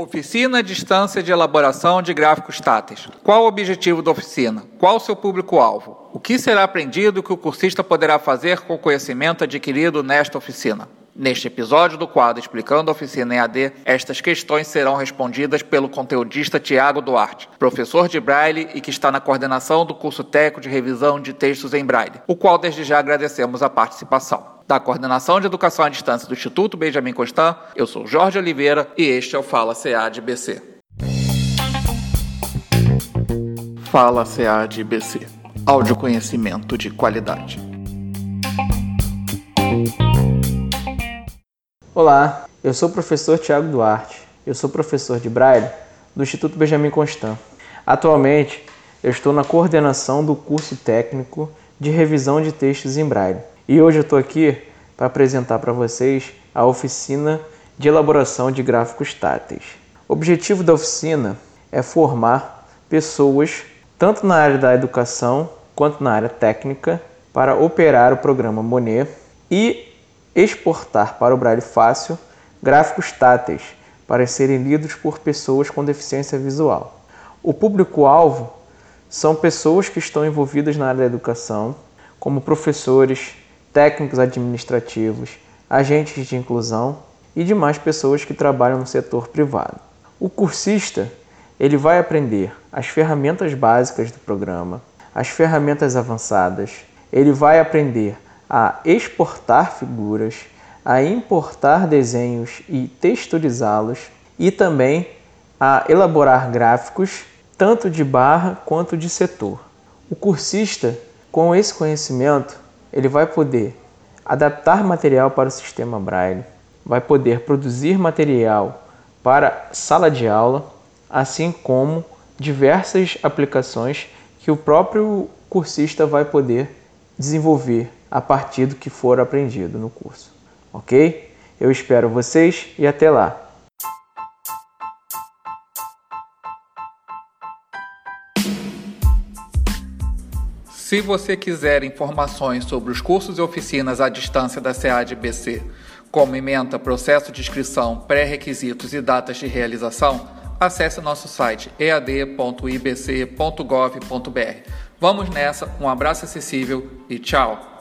Oficina Distância de Elaboração de Gráficos Táteis. Qual o objetivo da oficina? Qual o seu público-alvo? O que será aprendido que o cursista poderá fazer com o conhecimento adquirido nesta oficina? Neste episódio do quadro Explicando a Oficina em AD, estas questões serão respondidas pelo conteudista Tiago Duarte, professor de Braille e que está na coordenação do curso técnico de revisão de textos em Braille, o qual desde já agradecemos a participação da Coordenação de Educação à Distância do Instituto Benjamin Constant. Eu sou Jorge Oliveira e este é o Fala CA de BC. Fala CA BC. Áudio conhecimento de qualidade. Olá, eu sou o professor Tiago Duarte. Eu sou professor de Braille do Instituto Benjamin Constant. Atualmente, eu estou na coordenação do curso técnico de revisão de textos em Braille. E hoje eu estou aqui para apresentar para vocês a oficina de elaboração de gráficos táteis. O objetivo da oficina é formar pessoas, tanto na área da educação quanto na área técnica, para operar o programa Monet e exportar para o Braille Fácil gráficos táteis para serem lidos por pessoas com deficiência visual. O público-alvo são pessoas que estão envolvidas na área da educação, como professores, técnicos administrativos, agentes de inclusão e demais pessoas que trabalham no setor privado. O cursista ele vai aprender as ferramentas básicas do programa, as ferramentas avançadas, ele vai aprender a exportar figuras, a importar desenhos e texturizá-los e também a elaborar gráficos tanto de barra quanto de setor. O cursista, com esse conhecimento, ele vai poder adaptar material para o sistema Braille, vai poder produzir material para sala de aula, assim como diversas aplicações que o próprio cursista vai poder desenvolver a partir do que for aprendido no curso. Ok? Eu espero vocês e até lá! Se você quiser informações sobre os cursos e oficinas à distância da CADBC, como ementa, processo de inscrição, pré-requisitos e datas de realização, acesse nosso site ead.ibc.gov.br. Vamos nessa, um abraço acessível e tchau!